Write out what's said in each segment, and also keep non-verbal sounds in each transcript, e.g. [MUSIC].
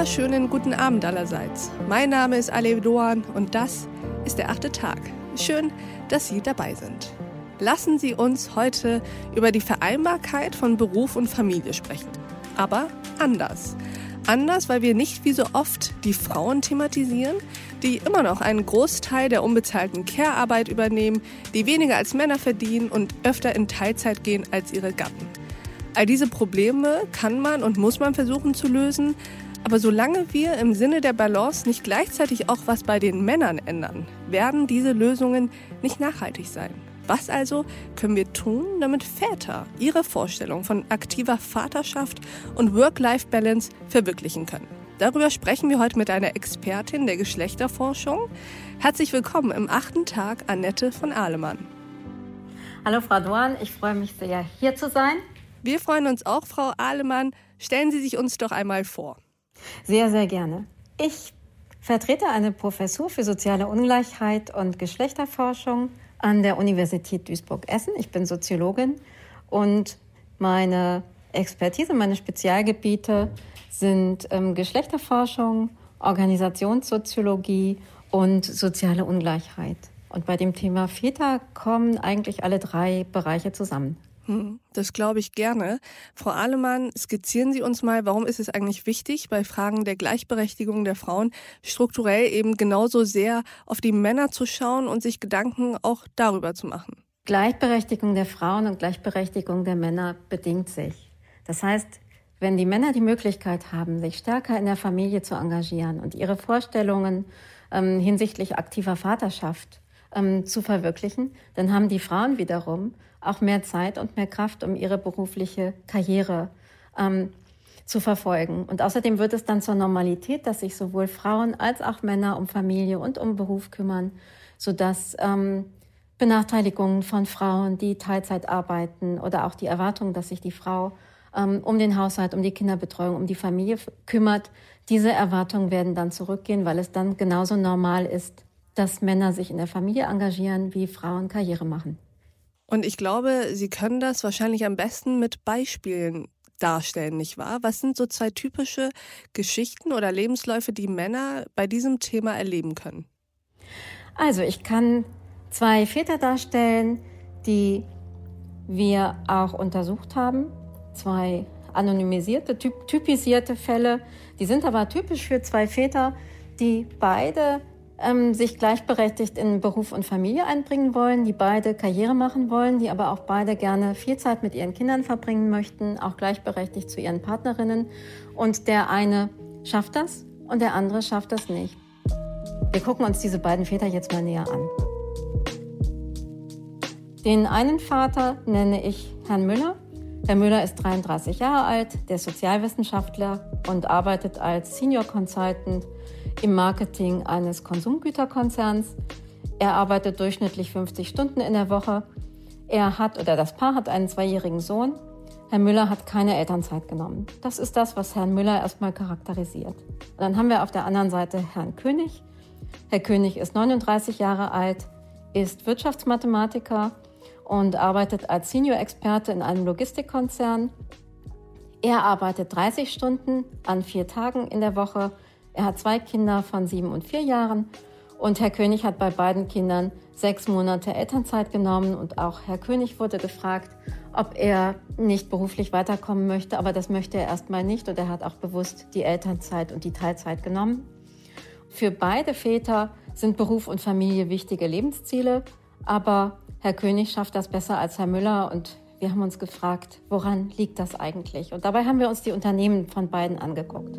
wunderschönen guten Abend allerseits. Mein Name ist Alev Doan und das ist der achte Tag. Schön, dass Sie dabei sind. Lassen Sie uns heute über die Vereinbarkeit von Beruf und Familie sprechen. Aber anders. Anders, weil wir nicht wie so oft die Frauen thematisieren, die immer noch einen Großteil der unbezahlten Care-Arbeit übernehmen, die weniger als Männer verdienen und öfter in Teilzeit gehen als ihre Gatten. All diese Probleme kann man und muss man versuchen zu lösen, aber solange wir im Sinne der Balance nicht gleichzeitig auch was bei den Männern ändern, werden diese Lösungen nicht nachhaltig sein. Was also können wir tun, damit Väter ihre Vorstellung von aktiver Vaterschaft und Work-Life-Balance verwirklichen können? Darüber sprechen wir heute mit einer Expertin der Geschlechterforschung. Herzlich willkommen im achten Tag, Annette von Ahlemann. Hallo Frau Dorn, ich freue mich sehr, hier zu sein. Wir freuen uns auch, Frau Ahlemann. Stellen Sie sich uns doch einmal vor. Sehr, sehr gerne. Ich vertrete eine Professur für soziale Ungleichheit und Geschlechterforschung an der Universität Duisburg-Essen. Ich bin Soziologin und meine Expertise, meine Spezialgebiete sind ähm, Geschlechterforschung, Organisationssoziologie und soziale Ungleichheit. Und bei dem Thema Väter kommen eigentlich alle drei Bereiche zusammen. Hm, das glaube ich gerne. Frau Ahlemann, skizzieren Sie uns mal, warum ist es eigentlich wichtig, bei Fragen der Gleichberechtigung der Frauen strukturell eben genauso sehr auf die Männer zu schauen und sich Gedanken auch darüber zu machen? Gleichberechtigung der Frauen und Gleichberechtigung der Männer bedingt sich. Das heißt, wenn die Männer die Möglichkeit haben, sich stärker in der Familie zu engagieren und ihre Vorstellungen ähm, hinsichtlich aktiver Vaterschaft ähm, zu verwirklichen, dann haben die Frauen wiederum auch mehr Zeit und mehr Kraft, um ihre berufliche Karriere ähm, zu verfolgen. Und außerdem wird es dann zur Normalität, dass sich sowohl Frauen als auch Männer um Familie und um Beruf kümmern, sodass ähm, Benachteiligungen von Frauen, die Teilzeit arbeiten oder auch die Erwartung, dass sich die Frau ähm, um den Haushalt, um die Kinderbetreuung, um die Familie kümmert. Diese Erwartungen werden dann zurückgehen, weil es dann genauso normal ist, dass Männer sich in der Familie engagieren, wie Frauen Karriere machen. Und ich glaube, Sie können das wahrscheinlich am besten mit Beispielen darstellen, nicht wahr? Was sind so zwei typische Geschichten oder Lebensläufe, die Männer bei diesem Thema erleben können? Also ich kann zwei Väter darstellen, die wir auch untersucht haben zwei anonymisierte, typ typisierte Fälle. Die sind aber typisch für zwei Väter, die beide ähm, sich gleichberechtigt in Beruf und Familie einbringen wollen, die beide Karriere machen wollen, die aber auch beide gerne viel Zeit mit ihren Kindern verbringen möchten, auch gleichberechtigt zu ihren Partnerinnen. Und der eine schafft das und der andere schafft das nicht. Wir gucken uns diese beiden Väter jetzt mal näher an. Den einen Vater nenne ich Herrn Müller. Herr Müller ist 33 Jahre alt, der Sozialwissenschaftler und arbeitet als Senior Consultant im Marketing eines Konsumgüterkonzerns. Er arbeitet durchschnittlich 50 Stunden in der Woche. Er hat oder das Paar hat einen zweijährigen Sohn. Herr Müller hat keine Elternzeit genommen. Das ist das, was Herrn Müller erstmal charakterisiert. Und dann haben wir auf der anderen Seite Herrn König. Herr König ist 39 Jahre alt, ist Wirtschaftsmathematiker und arbeitet als Senior-Experte in einem Logistikkonzern. Er arbeitet 30 Stunden an vier Tagen in der Woche. Er hat zwei Kinder von sieben und vier Jahren. Und Herr König hat bei beiden Kindern sechs Monate Elternzeit genommen. Und auch Herr König wurde gefragt, ob er nicht beruflich weiterkommen möchte. Aber das möchte er erstmal nicht. Und er hat auch bewusst die Elternzeit und die Teilzeit genommen. Für beide Väter sind Beruf und Familie wichtige Lebensziele. Aber Herr König schafft das besser als Herr Müller und wir haben uns gefragt, woran liegt das eigentlich? Und dabei haben wir uns die Unternehmen von beiden angeguckt.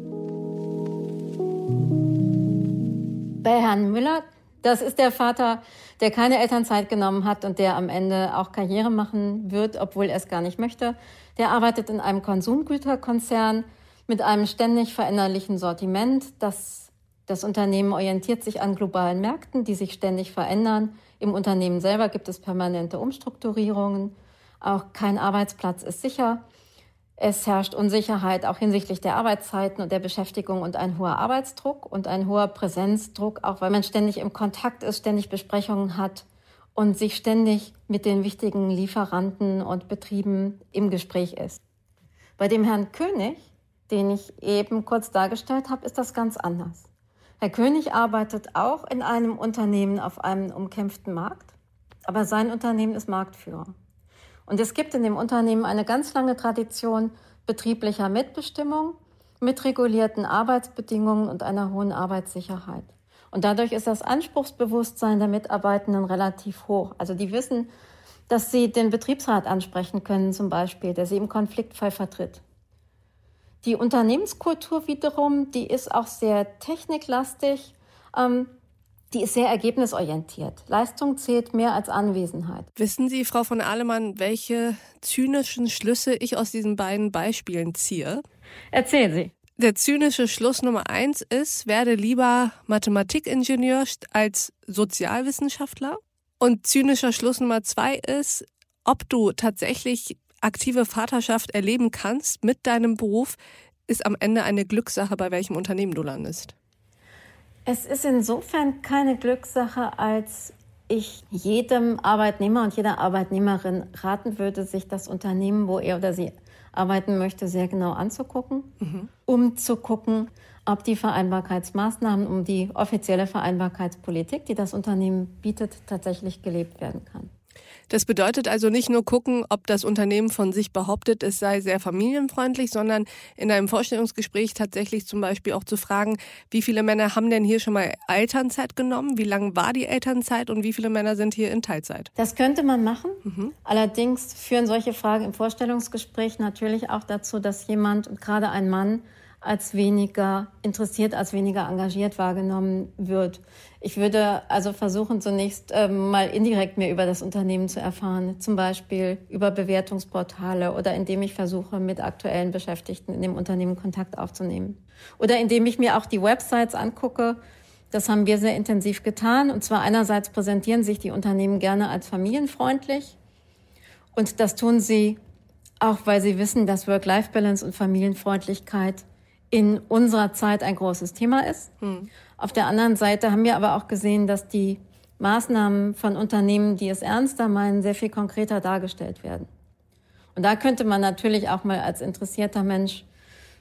Bei Herrn Müller, das ist der Vater, der keine Elternzeit genommen hat und der am Ende auch Karriere machen wird, obwohl er es gar nicht möchte. Der arbeitet in einem Konsumgüterkonzern mit einem ständig veränderlichen Sortiment. Das, das Unternehmen orientiert sich an globalen Märkten, die sich ständig verändern. Im Unternehmen selber gibt es permanente Umstrukturierungen. Auch kein Arbeitsplatz ist sicher. Es herrscht Unsicherheit auch hinsichtlich der Arbeitszeiten und der Beschäftigung und ein hoher Arbeitsdruck und ein hoher Präsenzdruck, auch weil man ständig im Kontakt ist, ständig Besprechungen hat und sich ständig mit den wichtigen Lieferanten und Betrieben im Gespräch ist. Bei dem Herrn König, den ich eben kurz dargestellt habe, ist das ganz anders. Herr König arbeitet auch in einem Unternehmen auf einem umkämpften Markt, aber sein Unternehmen ist Marktführer. Und es gibt in dem Unternehmen eine ganz lange Tradition betrieblicher Mitbestimmung mit regulierten Arbeitsbedingungen und einer hohen Arbeitssicherheit. Und dadurch ist das Anspruchsbewusstsein der Mitarbeitenden relativ hoch. Also die wissen, dass sie den Betriebsrat ansprechen können, zum Beispiel, der sie im Konfliktfall vertritt. Die Unternehmenskultur wiederum, die ist auch sehr techniklastig. Ähm, die ist sehr ergebnisorientiert. Leistung zählt mehr als Anwesenheit. Wissen Sie, Frau von Ahlemann, welche zynischen Schlüsse ich aus diesen beiden Beispielen ziehe? Erzählen Sie. Der zynische Schluss Nummer eins ist, werde lieber Mathematikingenieur als Sozialwissenschaftler. Und zynischer Schluss Nummer zwei ist, ob du tatsächlich aktive Vaterschaft erleben kannst mit deinem Beruf, ist am Ende eine Glückssache, bei welchem Unternehmen du landest. Es ist insofern keine Glückssache, als ich jedem Arbeitnehmer und jeder Arbeitnehmerin raten würde, sich das Unternehmen, wo er oder sie arbeiten möchte, sehr genau anzugucken, mhm. um zu gucken, ob die Vereinbarkeitsmaßnahmen, um die offizielle Vereinbarkeitspolitik, die das Unternehmen bietet, tatsächlich gelebt werden kann. Das bedeutet also nicht nur gucken, ob das Unternehmen von sich behauptet, es sei sehr familienfreundlich, sondern in einem Vorstellungsgespräch tatsächlich zum Beispiel auch zu fragen, wie viele Männer haben denn hier schon mal Elternzeit genommen? Wie lang war die Elternzeit und wie viele Männer sind hier in Teilzeit? Das könnte man machen. Mhm. Allerdings führen solche Fragen im Vorstellungsgespräch natürlich auch dazu, dass jemand, gerade ein Mann, als weniger interessiert, als weniger engagiert wahrgenommen wird. Ich würde also versuchen, zunächst ähm, mal indirekt mehr über das Unternehmen zu erfahren, zum Beispiel über Bewertungsportale oder indem ich versuche, mit aktuellen Beschäftigten in dem Unternehmen Kontakt aufzunehmen. Oder indem ich mir auch die Websites angucke. Das haben wir sehr intensiv getan. Und zwar einerseits präsentieren sich die Unternehmen gerne als familienfreundlich. Und das tun sie auch, weil sie wissen, dass Work-Life-Balance und Familienfreundlichkeit in unserer Zeit ein großes Thema ist. Hm. Auf der anderen Seite haben wir aber auch gesehen, dass die Maßnahmen von Unternehmen, die es ernster meinen, sehr viel konkreter dargestellt werden. Und da könnte man natürlich auch mal als interessierter Mensch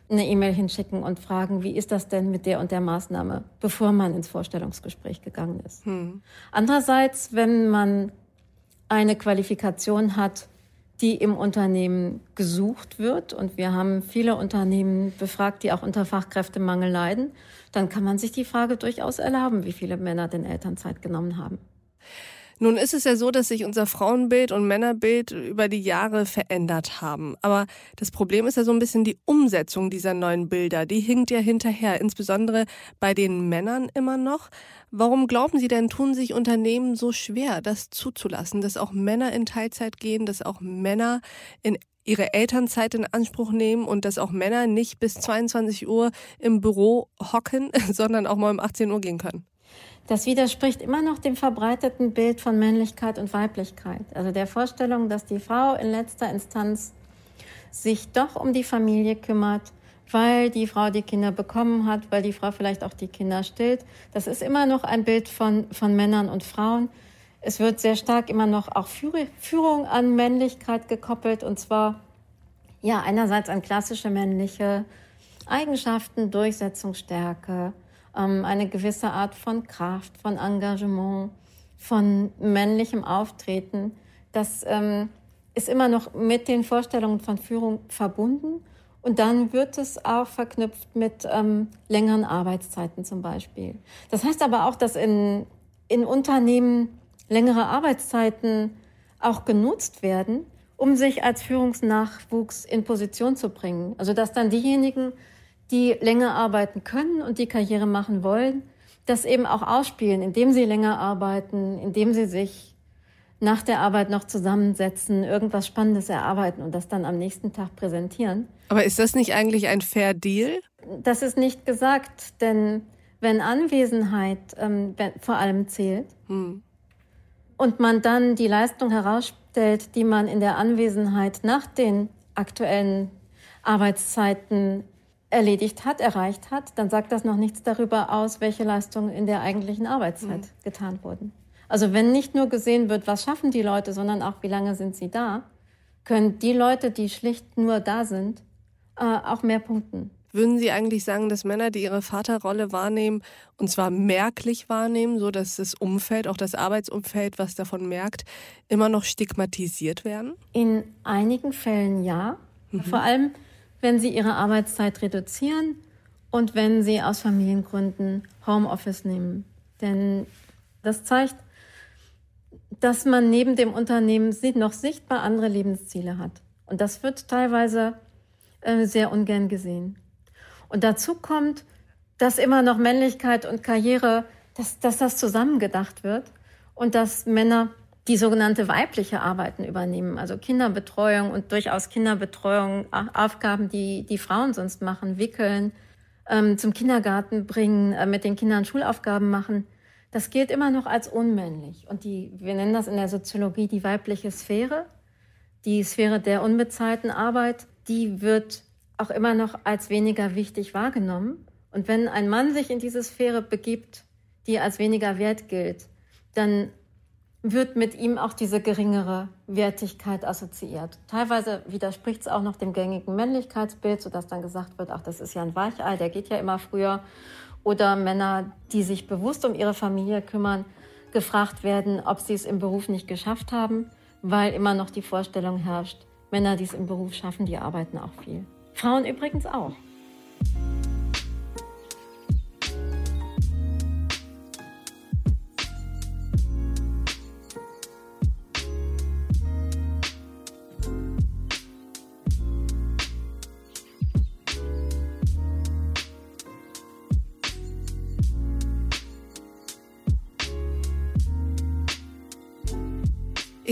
eine E-Mail hinschicken und fragen, wie ist das denn mit der und der Maßnahme, bevor man ins Vorstellungsgespräch gegangen ist. Hm. Andererseits, wenn man eine Qualifikation hat, die im Unternehmen gesucht wird. Und wir haben viele Unternehmen befragt, die auch unter Fachkräftemangel leiden. Dann kann man sich die Frage durchaus erlauben, wie viele Männer denn Elternzeit genommen haben. Nun ist es ja so, dass sich unser Frauenbild und Männerbild über die Jahre verändert haben. Aber das Problem ist ja so ein bisschen die Umsetzung dieser neuen Bilder. Die hinkt ja hinterher, insbesondere bei den Männern immer noch. Warum glauben Sie denn, tun sich Unternehmen so schwer, das zuzulassen, dass auch Männer in Teilzeit gehen, dass auch Männer in ihre Elternzeit in Anspruch nehmen und dass auch Männer nicht bis 22 Uhr im Büro hocken, [LAUGHS] sondern auch mal um 18 Uhr gehen können? Das widerspricht immer noch dem verbreiteten Bild von Männlichkeit und Weiblichkeit. Also der Vorstellung, dass die Frau in letzter Instanz sich doch um die Familie kümmert, weil die Frau die Kinder bekommen hat, weil die Frau vielleicht auch die Kinder stillt. Das ist immer noch ein Bild von, von Männern und Frauen. Es wird sehr stark immer noch auch Führung an Männlichkeit gekoppelt und zwar ja einerseits an klassische männliche Eigenschaften, Durchsetzungsstärke, ähm, eine gewisse Art von Kraft, von Engagement, von männlichem Auftreten. Das ähm, ist immer noch mit den Vorstellungen von Führung verbunden. Und dann wird es auch verknüpft mit ähm, längeren Arbeitszeiten zum Beispiel. Das heißt aber auch, dass in, in Unternehmen längere Arbeitszeiten auch genutzt werden, um sich als Führungsnachwuchs in Position zu bringen. Also dass dann diejenigen, die länger arbeiten können und die Karriere machen wollen, das eben auch ausspielen, indem sie länger arbeiten, indem sie sich nach der Arbeit noch zusammensetzen, irgendwas Spannendes erarbeiten und das dann am nächsten Tag präsentieren. Aber ist das nicht eigentlich ein Fair Deal? Das ist nicht gesagt, denn wenn Anwesenheit ähm, vor allem zählt hm. und man dann die Leistung herausstellt, die man in der Anwesenheit nach den aktuellen Arbeitszeiten erledigt hat, erreicht hat, dann sagt das noch nichts darüber aus, welche Leistungen in der eigentlichen Arbeitszeit mhm. getan wurden. Also wenn nicht nur gesehen wird, was schaffen die Leute, sondern auch, wie lange sind sie da, können die Leute, die schlicht nur da sind, äh, auch mehr punkten. Würden Sie eigentlich sagen, dass Männer, die ihre Vaterrolle wahrnehmen, und zwar merklich wahrnehmen, so dass das Umfeld, auch das Arbeitsumfeld, was davon merkt, immer noch stigmatisiert werden? In einigen Fällen ja. Mhm. Vor allem, wenn sie ihre Arbeitszeit reduzieren und wenn sie aus Familiengründen Homeoffice nehmen. Denn das zeigt, dass man neben dem Unternehmen noch sichtbar andere Lebensziele hat. Und das wird teilweise äh, sehr ungern gesehen. Und dazu kommt, dass immer noch Männlichkeit und Karriere, dass, dass das zusammengedacht wird und dass Männer die sogenannte weibliche Arbeiten übernehmen, also Kinderbetreuung und durchaus Kinderbetreuung, Aufgaben, die die Frauen sonst machen, wickeln, ähm, zum Kindergarten bringen, äh, mit den Kindern Schulaufgaben machen. Das gilt immer noch als unmännlich. Und die, wir nennen das in der Soziologie die weibliche Sphäre, die Sphäre der unbezahlten Arbeit, die wird auch immer noch als weniger wichtig wahrgenommen. Und wenn ein Mann sich in diese Sphäre begibt, die als weniger wert gilt, dann wird mit ihm auch diese geringere Wertigkeit assoziiert. Teilweise widerspricht es auch noch dem gängigen Männlichkeitsbild, sodass dann gesagt wird, ach, das ist ja ein Weichei, der geht ja immer früher. Oder Männer, die sich bewusst um ihre Familie kümmern, gefragt werden, ob sie es im Beruf nicht geschafft haben, weil immer noch die Vorstellung herrscht, Männer, die es im Beruf schaffen, die arbeiten auch viel. Frauen übrigens auch.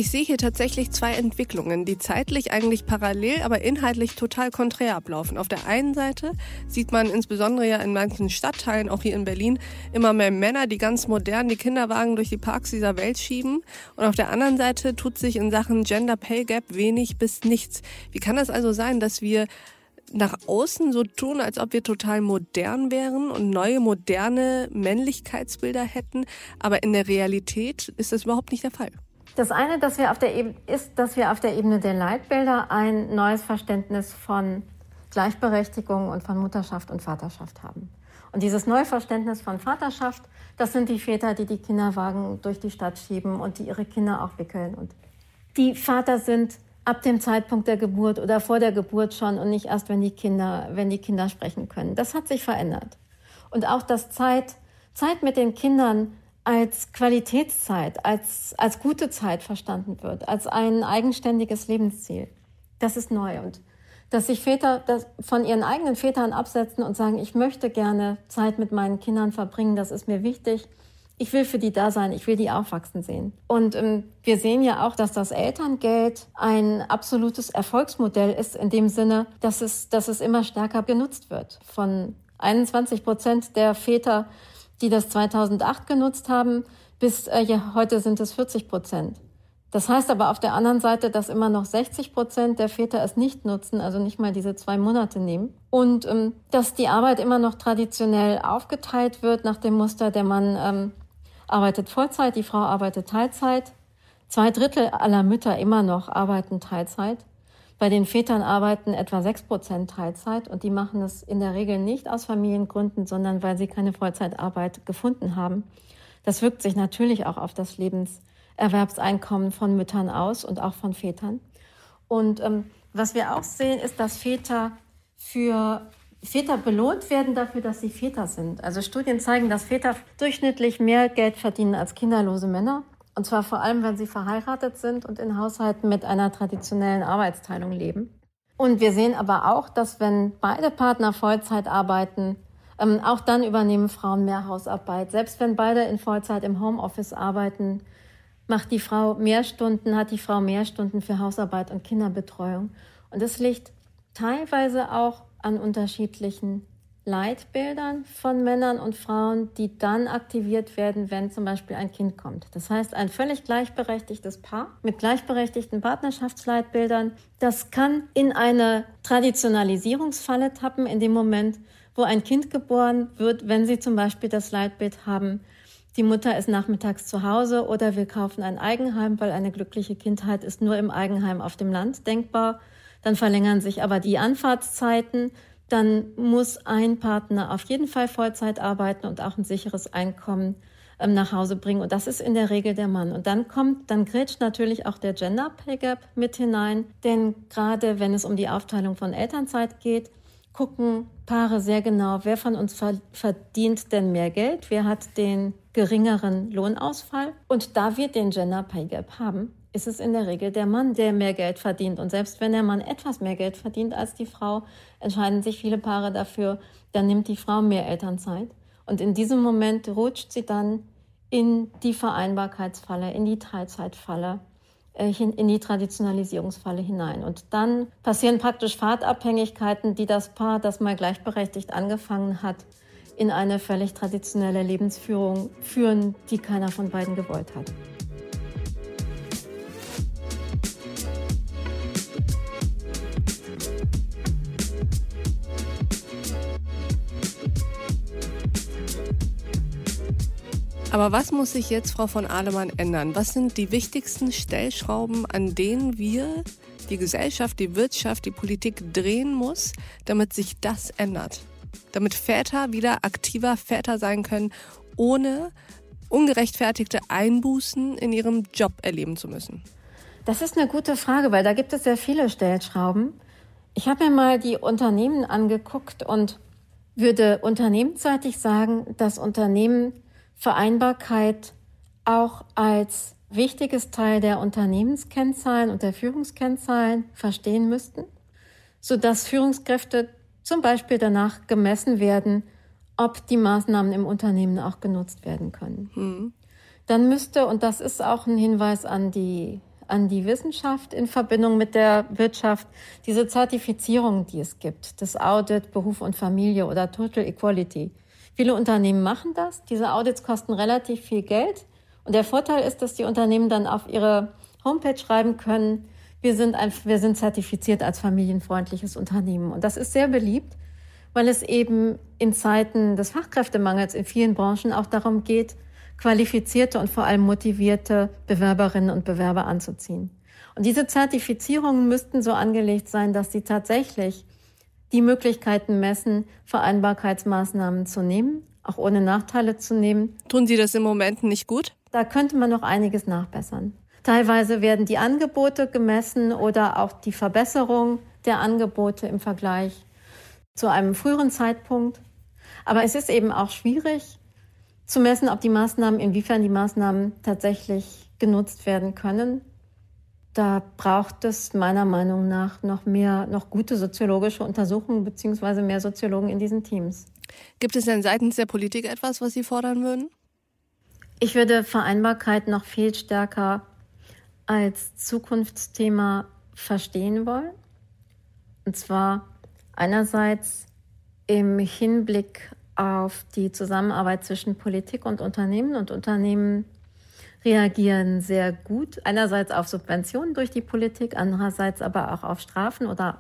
Ich sehe hier tatsächlich zwei Entwicklungen, die zeitlich eigentlich parallel, aber inhaltlich total konträr ablaufen. Auf der einen Seite sieht man insbesondere ja in manchen Stadtteilen, auch hier in Berlin, immer mehr Männer, die ganz modern die Kinderwagen durch die Parks dieser Welt schieben. Und auf der anderen Seite tut sich in Sachen Gender Pay Gap wenig bis nichts. Wie kann das also sein, dass wir nach außen so tun, als ob wir total modern wären und neue moderne Männlichkeitsbilder hätten, aber in der Realität ist das überhaupt nicht der Fall. Das eine, dass wir auf der Ebene, ist, dass wir auf der Ebene der Leitbilder ein neues Verständnis von Gleichberechtigung und von Mutterschaft und Vaterschaft haben. Und dieses neue Verständnis von Vaterschaft, das sind die Väter, die die Kinderwagen durch die Stadt schieben und die ihre Kinder auch wickeln. Und die Vater sind ab dem Zeitpunkt der Geburt oder vor der Geburt schon und nicht erst, wenn die Kinder, wenn die Kinder sprechen können. Das hat sich verändert. Und auch das Zeit, Zeit mit den Kindern als Qualitätszeit, als, als gute Zeit verstanden wird, als ein eigenständiges Lebensziel. Das ist neu. Und dass sich Väter das von ihren eigenen Vätern absetzen und sagen, ich möchte gerne Zeit mit meinen Kindern verbringen, das ist mir wichtig. Ich will für die da sein, ich will die aufwachsen sehen. Und ähm, wir sehen ja auch, dass das Elterngeld ein absolutes Erfolgsmodell ist, in dem Sinne, dass es, dass es immer stärker genutzt wird. Von 21 Prozent der Väter die das 2008 genutzt haben, bis äh, ja, heute sind es 40 Prozent. Das heißt aber auf der anderen Seite, dass immer noch 60 Prozent der Väter es nicht nutzen, also nicht mal diese zwei Monate nehmen. Und ähm, dass die Arbeit immer noch traditionell aufgeteilt wird nach dem Muster, der Mann ähm, arbeitet Vollzeit, die Frau arbeitet Teilzeit. Zwei Drittel aller Mütter immer noch arbeiten Teilzeit. Bei den Vätern arbeiten etwa sechs Prozent Teilzeit und die machen es in der Regel nicht aus Familiengründen, sondern weil sie keine Vollzeitarbeit gefunden haben. Das wirkt sich natürlich auch auf das Lebenserwerbseinkommen von Müttern aus und auch von Vätern. Und ähm, was wir auch sehen, ist, dass Väter für Väter belohnt werden dafür, dass sie Väter sind. Also Studien zeigen, dass Väter durchschnittlich mehr Geld verdienen als kinderlose Männer. Und zwar vor allem, wenn sie verheiratet sind und in Haushalten mit einer traditionellen Arbeitsteilung leben. Und wir sehen aber auch, dass wenn beide Partner Vollzeit arbeiten, ähm, auch dann übernehmen Frauen mehr Hausarbeit. Selbst wenn beide in Vollzeit im Homeoffice arbeiten, macht die Frau mehr Stunden, hat die Frau mehr Stunden für Hausarbeit und Kinderbetreuung. Und das liegt teilweise auch an unterschiedlichen Leitbildern von Männern und Frauen, die dann aktiviert werden, wenn zum Beispiel ein Kind kommt. Das heißt, ein völlig gleichberechtigtes Paar mit gleichberechtigten Partnerschaftsleitbildern, das kann in eine Traditionalisierungsfalle tappen in dem Moment, wo ein Kind geboren wird, wenn sie zum Beispiel das Leitbild haben, die Mutter ist nachmittags zu Hause oder wir kaufen ein Eigenheim, weil eine glückliche Kindheit ist nur im Eigenheim auf dem Land denkbar. Dann verlängern sich aber die Anfahrtszeiten dann muss ein Partner auf jeden Fall Vollzeit arbeiten und auch ein sicheres Einkommen ähm, nach Hause bringen. Und das ist in der Regel der Mann. Und dann kommt, dann grätscht natürlich auch der Gender Pay Gap mit hinein. Denn gerade wenn es um die Aufteilung von Elternzeit geht, gucken Paare sehr genau, wer von uns verdient denn mehr Geld, wer hat den geringeren Lohnausfall. Und da wir den Gender Pay Gap haben, ist es in der Regel der Mann, der mehr Geld verdient. Und selbst wenn der Mann etwas mehr Geld verdient als die Frau, entscheiden sich viele Paare dafür, dann nimmt die Frau mehr Elternzeit. Und in diesem Moment rutscht sie dann in die Vereinbarkeitsfalle, in die Teilzeitfalle, äh, in die Traditionalisierungsfalle hinein. Und dann passieren praktisch Fahrtabhängigkeiten, die das Paar, das mal gleichberechtigt angefangen hat, in eine völlig traditionelle Lebensführung führen, die keiner von beiden gewollt hat. Aber was muss sich jetzt, Frau von Ahlemann, ändern? Was sind die wichtigsten Stellschrauben, an denen wir, die Gesellschaft, die Wirtschaft, die Politik drehen muss, damit sich das ändert? Damit Väter wieder aktiver Väter sein können, ohne ungerechtfertigte Einbußen in ihrem Job erleben zu müssen? Das ist eine gute Frage, weil da gibt es sehr viele Stellschrauben. Ich habe mir mal die Unternehmen angeguckt und würde unternehmensseitig sagen, dass Unternehmen Vereinbarkeit auch als wichtiges Teil der Unternehmenskennzahlen und der Führungskennzahlen verstehen müssten, sodass Führungskräfte zum Beispiel danach gemessen werden, ob die Maßnahmen im Unternehmen auch genutzt werden können. Hm. Dann müsste, und das ist auch ein Hinweis an die, an die Wissenschaft in Verbindung mit der Wirtschaft, diese Zertifizierung, die es gibt, das Audit Beruf und Familie oder Total Equality, Viele Unternehmen machen das. Diese Audits kosten relativ viel Geld. Und der Vorteil ist, dass die Unternehmen dann auf ihre Homepage schreiben können, wir sind, ein, wir sind zertifiziert als familienfreundliches Unternehmen. Und das ist sehr beliebt, weil es eben in Zeiten des Fachkräftemangels in vielen Branchen auch darum geht, qualifizierte und vor allem motivierte Bewerberinnen und Bewerber anzuziehen. Und diese Zertifizierungen müssten so angelegt sein, dass sie tatsächlich die Möglichkeiten messen, Vereinbarkeitsmaßnahmen zu nehmen, auch ohne Nachteile zu nehmen. Tun Sie das im Moment nicht gut? Da könnte man noch einiges nachbessern. Teilweise werden die Angebote gemessen oder auch die Verbesserung der Angebote im Vergleich zu einem früheren Zeitpunkt. Aber es ist eben auch schwierig zu messen, ob die Maßnahmen, inwiefern die Maßnahmen tatsächlich genutzt werden können da braucht es meiner Meinung nach noch mehr, noch gute soziologische Untersuchungen beziehungsweise mehr Soziologen in diesen Teams. Gibt es denn seitens der Politik etwas, was Sie fordern würden? Ich würde Vereinbarkeit noch viel stärker als Zukunftsthema verstehen wollen. Und zwar einerseits im Hinblick auf die Zusammenarbeit zwischen Politik und Unternehmen und Unternehmen reagieren sehr gut, einerseits auf Subventionen durch die Politik, andererseits aber auch auf Strafen oder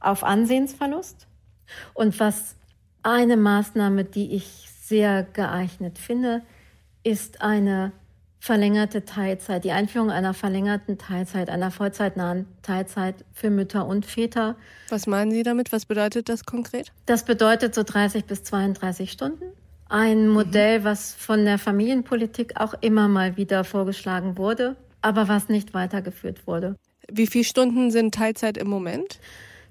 auf Ansehensverlust. Und was eine Maßnahme, die ich sehr geeignet finde, ist eine verlängerte Teilzeit, die Einführung einer verlängerten Teilzeit, einer vollzeitnahen Teilzeit für Mütter und Väter. Was meinen Sie damit? Was bedeutet das konkret? Das bedeutet so 30 bis 32 Stunden ein Modell, was von der Familienpolitik auch immer mal wieder vorgeschlagen wurde, aber was nicht weitergeführt wurde. Wie viele Stunden sind Teilzeit im Moment?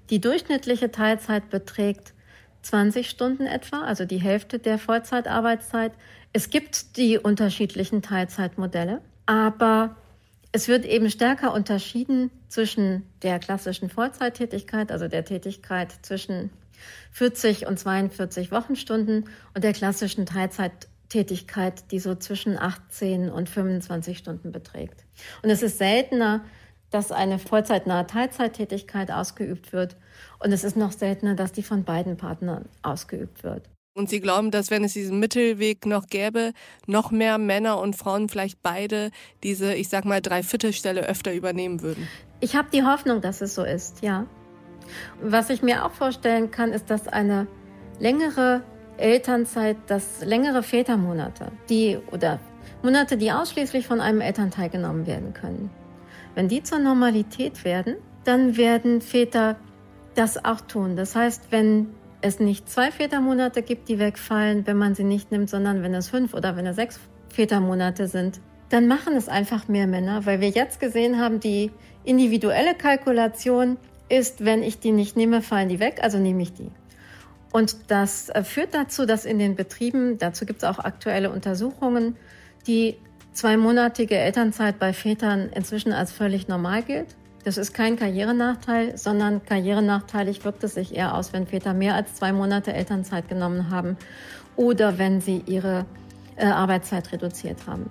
Die durchschnittliche Teilzeit beträgt 20 Stunden etwa, also die Hälfte der Vollzeitarbeitszeit. Es gibt die unterschiedlichen Teilzeitmodelle, aber es wird eben stärker unterschieden zwischen der klassischen Vollzeittätigkeit, also der Tätigkeit zwischen 40 und 42 Wochenstunden und der klassischen Teilzeittätigkeit, die so zwischen 18 und 25 Stunden beträgt. Und es ist seltener, dass eine vollzeitnahe Teilzeittätigkeit ausgeübt wird. Und es ist noch seltener, dass die von beiden Partnern ausgeübt wird. Und Sie glauben, dass wenn es diesen Mittelweg noch gäbe, noch mehr Männer und Frauen vielleicht beide diese, ich sag mal, Dreiviertelstelle öfter übernehmen würden? Ich habe die Hoffnung, dass es so ist, ja. Was ich mir auch vorstellen kann, ist, dass eine längere Elternzeit, dass längere Vätermonate, die oder Monate, die ausschließlich von einem Elternteil genommen werden können. Wenn die zur Normalität werden, dann werden Väter das auch tun. Das heißt, wenn es nicht zwei Vätermonate gibt, die wegfallen, wenn man sie nicht nimmt, sondern wenn es fünf oder wenn es sechs Vätermonate sind, dann machen es einfach mehr Männer, weil wir jetzt gesehen haben, die individuelle Kalkulation ist, wenn ich die nicht nehme, fallen die weg, also nehme ich die. Und das äh, führt dazu, dass in den Betrieben, dazu gibt es auch aktuelle Untersuchungen, die zweimonatige Elternzeit bei Vätern inzwischen als völlig normal gilt. Das ist kein Karrierenachteil, sondern karrierenachteilig wirkt es sich eher aus, wenn Väter mehr als zwei Monate Elternzeit genommen haben oder wenn sie ihre äh, Arbeitszeit reduziert haben.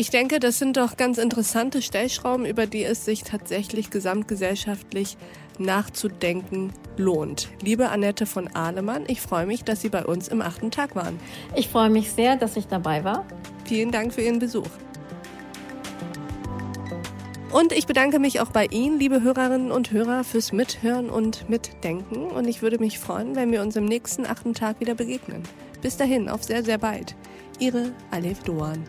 Ich denke, das sind doch ganz interessante Stellschrauben, über die es sich tatsächlich gesamtgesellschaftlich nachzudenken lohnt. Liebe Annette von Ahlemann, ich freue mich, dass Sie bei uns im achten Tag waren. Ich freue mich sehr, dass ich dabei war. Vielen Dank für Ihren Besuch. Und ich bedanke mich auch bei Ihnen, liebe Hörerinnen und Hörer, fürs Mithören und Mitdenken. Und ich würde mich freuen, wenn wir uns im nächsten achten Tag wieder begegnen. Bis dahin, auf sehr, sehr bald. Ihre Alef Doan.